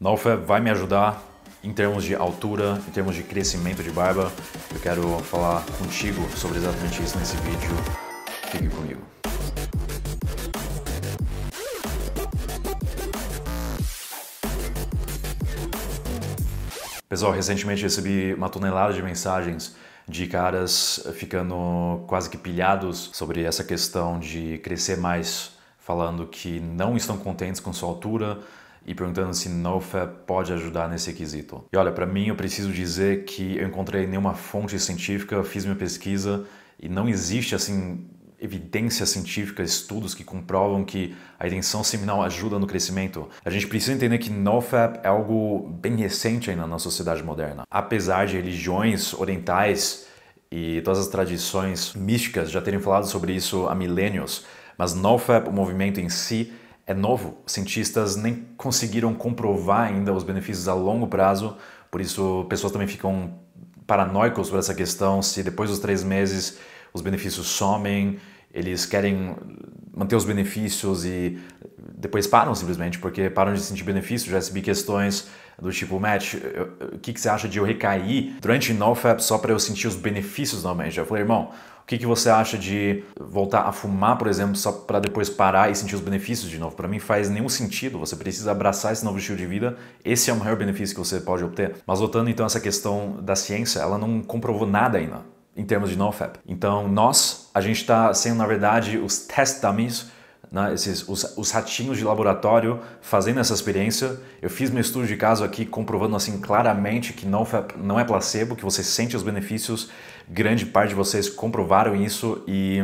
NoFap vai me ajudar em termos de altura, em termos de crescimento de barba. Eu quero falar contigo sobre exatamente isso nesse vídeo. Fique comigo. Pessoal, recentemente recebi uma tonelada de mensagens de caras ficando quase que pilhados sobre essa questão de crescer mais, falando que não estão contentes com sua altura e perguntando se NoFap pode ajudar nesse quesito. E olha, para mim eu preciso dizer que eu encontrei nenhuma fonte científica, fiz minha pesquisa e não existe assim evidência científica, estudos que comprovam que a retenção seminal ajuda no crescimento. A gente precisa entender que NoFap é algo bem recente ainda na sociedade moderna. Apesar de religiões orientais e todas as tradições místicas já terem falado sobre isso há milênios, mas NoFap, o movimento em si, é novo. Cientistas nem conseguiram comprovar ainda os benefícios a longo prazo, por isso pessoas também ficam paranoicos sobre essa questão, se depois dos três meses os benefícios somem, eles querem manter os benefícios e depois param simplesmente porque param de sentir benefícios. Já recebi questões do tipo, Matt, o que, que você acha de eu recair durante NoFap só para eu sentir os benefícios novamente? Eu falei, irmão, o que, que você acha de voltar a fumar, por exemplo, só para depois parar e sentir os benefícios de novo? Para mim faz nenhum sentido. Você precisa abraçar esse novo estilo de vida. Esse é o maior benefício que você pode obter. Mas voltando então a essa questão da ciência, ela não comprovou nada ainda em termos de NoFap. Então, nós, a gente está sendo, na verdade, os test dummies, né, esses, os, os, ratinhos de laboratório fazendo essa experiência. Eu fiz meu estudo de caso aqui comprovando assim claramente que NoFap não é placebo, que você sente os benefícios. Grande parte de vocês comprovaram isso e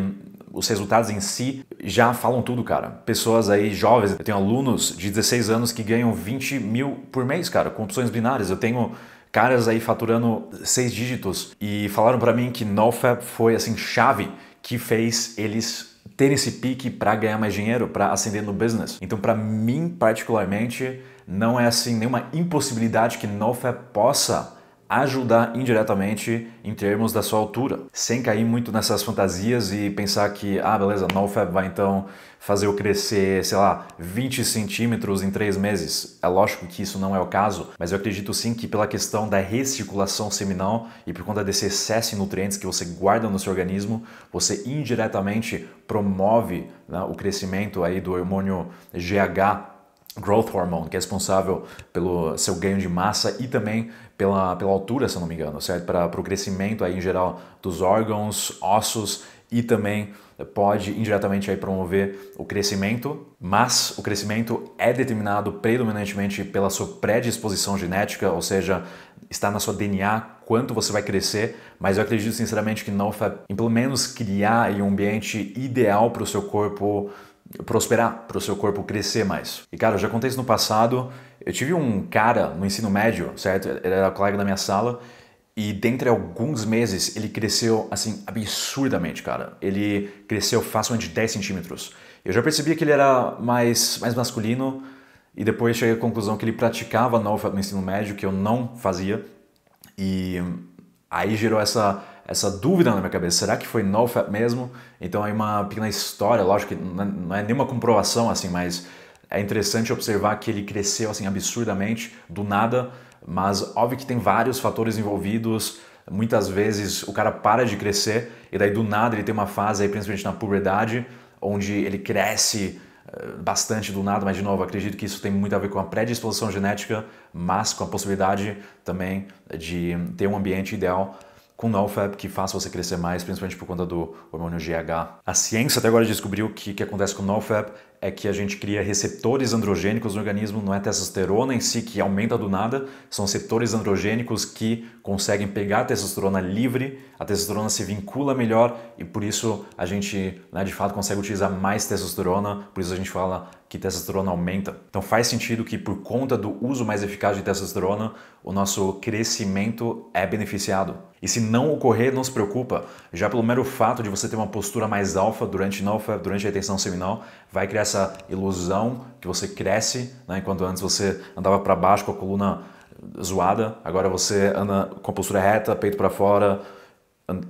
os resultados em si já falam tudo, cara. Pessoas aí jovens, eu tenho alunos de 16 anos que ganham 20 mil por mês, cara, com opções binárias. Eu tenho caras aí faturando seis dígitos e falaram para mim que NoFap foi assim chave que fez eles terem esse pique para ganhar mais dinheiro, para ascender no business. Então, para mim particularmente, não é assim nenhuma impossibilidade que NoFap possa ajudar indiretamente em termos da sua altura, sem cair muito nessas fantasias e pensar que, ah, beleza, NoFap vai então fazer eu crescer, sei lá, 20 centímetros em três meses. É lógico que isso não é o caso, mas eu acredito sim que pela questão da recirculação seminal e por conta desse excesso de nutrientes que você guarda no seu organismo, você indiretamente promove né, o crescimento aí do hormônio GH growth hormone, que é responsável pelo seu ganho de massa e também pela, pela altura, se não me engano, certo? Para, o crescimento aí em geral dos órgãos, ossos e também pode indiretamente aí promover o crescimento, mas o crescimento é determinado predominantemente pela sua predisposição genética, ou seja, está na sua DNA quanto você vai crescer, mas eu acredito sinceramente que não pelo menos criar um ambiente ideal para o seu corpo prosperar, para o seu corpo crescer mais. E cara, eu já contei isso no passado. Eu tive um cara no ensino médio, certo? Ele era colega da minha sala e dentre alguns meses ele cresceu assim absurdamente, cara. Ele cresceu facilmente 10 centímetros. Eu já percebia que ele era mais, mais masculino e depois cheguei à conclusão que ele praticava no ensino médio, que eu não fazia. E aí gerou essa essa dúvida na minha cabeça, será que foi NoFap mesmo? Então aí uma pequena história, lógico que não é nenhuma comprovação assim, mas é interessante observar que ele cresceu assim absurdamente do nada, mas óbvio que tem vários fatores envolvidos. Muitas vezes o cara para de crescer e daí do nada ele tem uma fase aí, principalmente na puberdade, onde ele cresce bastante do nada, mas de novo, acredito que isso tem muito a ver com a predisposição genética, mas com a possibilidade também de ter um ambiente ideal com NoFap que faça você crescer mais, principalmente por conta do hormônio GH. A ciência até agora descobriu que o que acontece com NoFap é que a gente cria receptores androgênicos no organismo, não é testosterona em si que aumenta do nada, são receptores androgênicos que conseguem pegar a testosterona livre, a testosterona se vincula melhor e por isso a gente né, de fato consegue utilizar mais testosterona, por isso a gente fala que testosterona aumenta. Então faz sentido que por conta do uso mais eficaz de testosterona, o nosso crescimento é beneficiado. E se não ocorrer, não se preocupa, já pelo mero fato de você ter uma postura mais alfa durante, alfa, durante a retenção seminal, vai criar ilusão que você cresce, né? enquanto antes você andava para baixo com a coluna zoada, agora você anda com a postura reta, peito para fora,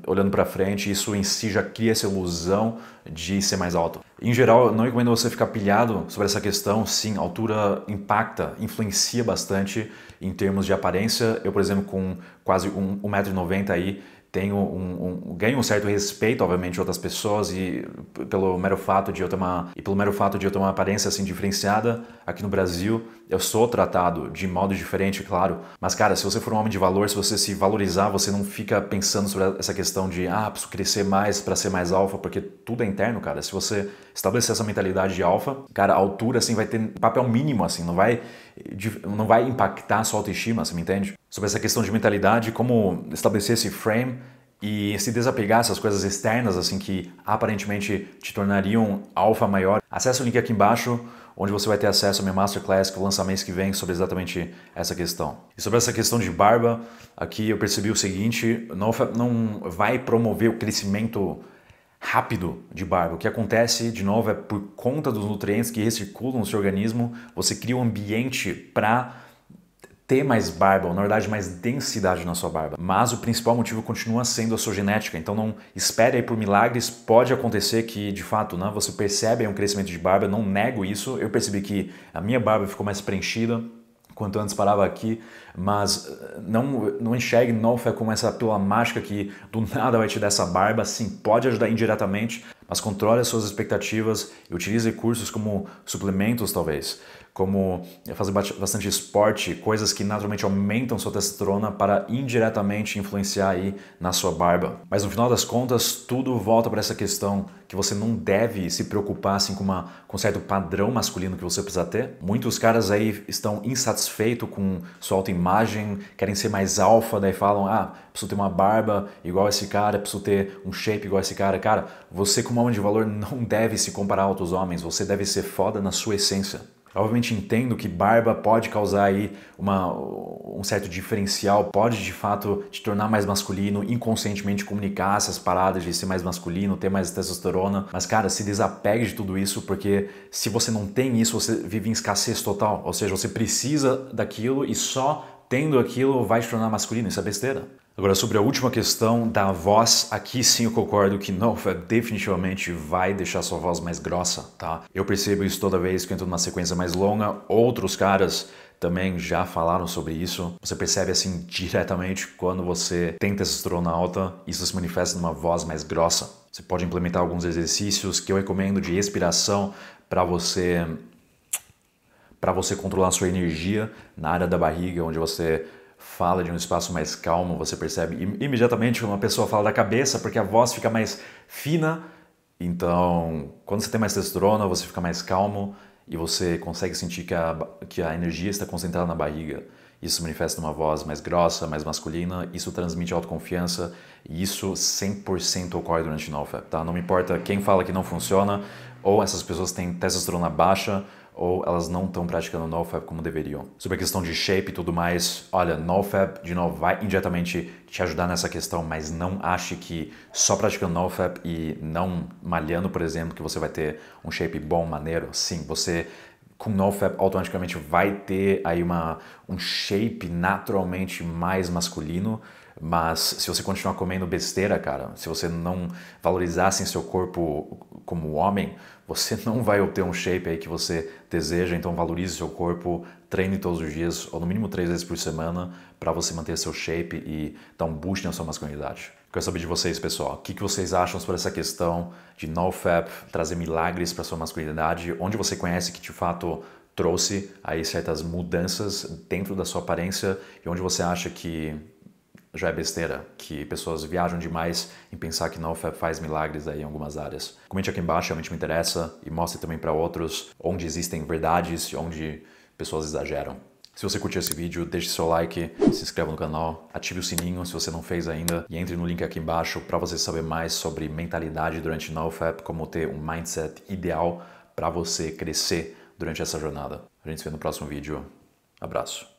olhando para frente, isso em si já cria essa ilusão de ser mais alto. Em geral, não recomendo você ficar pilhado sobre essa questão. Sim, altura impacta, influencia bastante em termos de aparência. Eu, por exemplo, com quase 1,90m aí, tenho um, um, ganho um certo respeito, obviamente, de outras pessoas e pelo mero fato de eu ter uma e pelo mero fato de eu ter uma aparência assim diferenciada aqui no Brasil, eu sou tratado de modo diferente, claro. Mas cara, se você for um homem de valor, se você se valorizar, você não fica pensando sobre essa questão de ah, preciso crescer mais para ser mais alfa, porque tudo é interno, cara. Se você estabelecer essa mentalidade de alfa, cara, a altura assim vai ter papel mínimo assim, não vai não vai impactar a sua autoestima, você me entende? Sobre essa questão de mentalidade, como estabelecer esse frame e se desapegar dessas coisas externas assim que aparentemente te tornariam alfa maior. Acesse o link aqui embaixo onde você vai ter acesso à minha masterclass que eu lançar mês que vem sobre exatamente essa questão. E sobre essa questão de barba, aqui eu percebi o seguinte, não, não vai promover o crescimento rápido de barba. O que acontece, de novo, é por conta dos nutrientes que recirculam no seu organismo, você cria um ambiente para ter mais barba, ou na verdade mais densidade na sua barba. Mas o principal motivo continua sendo a sua genética. Então não espere aí por milagres. Pode acontecer que de fato né, você percebe um crescimento de barba. Eu não nego isso. Eu percebi que a minha barba ficou mais preenchida quanto antes parava aqui, mas eh, não, não enxergue Nofa como essa pílula mágica que do nada vai te dar essa barba, sim, pode ajudar indiretamente, mas controle as suas expectativas e utilize recursos como suplementos talvez, como fazer bastante esporte, coisas que naturalmente aumentam sua testosterona para indiretamente influenciar aí na sua barba. Mas no final das contas, tudo volta para essa questão que você não deve se preocupar assim com, uma, com um certo padrão masculino que você precisa ter. Muitos caras aí estão insatisfeitos com sua autoimagem, querem ser mais alfa, daí falam, ah, preciso ter uma barba igual esse cara, preciso ter um shape igual esse cara. Cara, você como homem de valor não deve se comparar a outros homens, você deve ser foda na sua essência. Obviamente entendo que barba pode causar aí uma, um certo diferencial, pode de fato te tornar mais masculino, inconscientemente comunicar essas paradas de ser mais masculino, ter mais testosterona, mas cara, se desapegue de tudo isso, porque se você não tem isso, você vive em escassez total, ou seja, você precisa daquilo e só tendo aquilo vai te tornar masculino, isso é besteira. Agora, sobre a última questão da voz, aqui sim eu concordo que Nova definitivamente vai deixar sua voz mais grossa, tá? Eu percebo isso toda vez que eu entro numa sequência mais longa. Outros caras também já falaram sobre isso. Você percebe assim diretamente quando você tem testosterona alta, isso se manifesta numa voz mais grossa. Você pode implementar alguns exercícios que eu recomendo de respiração para você para você controlar sua energia na área da barriga, onde você fala de um espaço mais calmo, você percebe imediatamente uma pessoa fala da cabeça, porque a voz fica mais fina. Então, quando você tem mais testosterona, você fica mais calmo e você consegue sentir que a, que a energia está concentrada na barriga. Isso manifesta numa voz mais grossa, mais masculina, isso transmite autoconfiança e isso 100% ocorre durante o NoFap, tá? Não importa quem fala que não funciona ou essas pessoas têm testosterona baixa ou elas não estão praticando NoFap como deveriam. Sobre a questão de shape e tudo mais, olha, NoFap, de novo, vai indiretamente te ajudar nessa questão, mas não ache que só praticando NoFap e não malhando, por exemplo, que você vai ter um shape bom, maneiro. Sim, você com NoFap automaticamente vai ter aí uma, um shape naturalmente mais masculino, mas se você continuar comendo besteira, cara, se você não valorizasse em seu corpo como homem, você não vai obter um shape aí que você deseja, então valorize seu corpo, treine todos os dias, ou no mínimo três vezes por semana, para você manter seu shape e dar um boost na sua masculinidade. Quero saber de vocês, pessoal. O que vocês acham sobre essa questão de NoFap trazer milagres para sua masculinidade? Onde você conhece que de fato trouxe aí certas mudanças dentro da sua aparência e onde você acha que já é besteira, que pessoas viajam demais em pensar que não faz milagres aí em algumas áreas. Comente aqui embaixo, realmente me interessa e mostre também para outros onde existem verdades e onde pessoas exageram. Se você curtiu esse vídeo, deixe seu like, se inscreva no canal, ative o sininho se você não fez ainda e entre no link aqui embaixo para você saber mais sobre mentalidade durante NoFap, como ter um mindset ideal para você crescer durante essa jornada. A gente se vê no próximo vídeo. Abraço.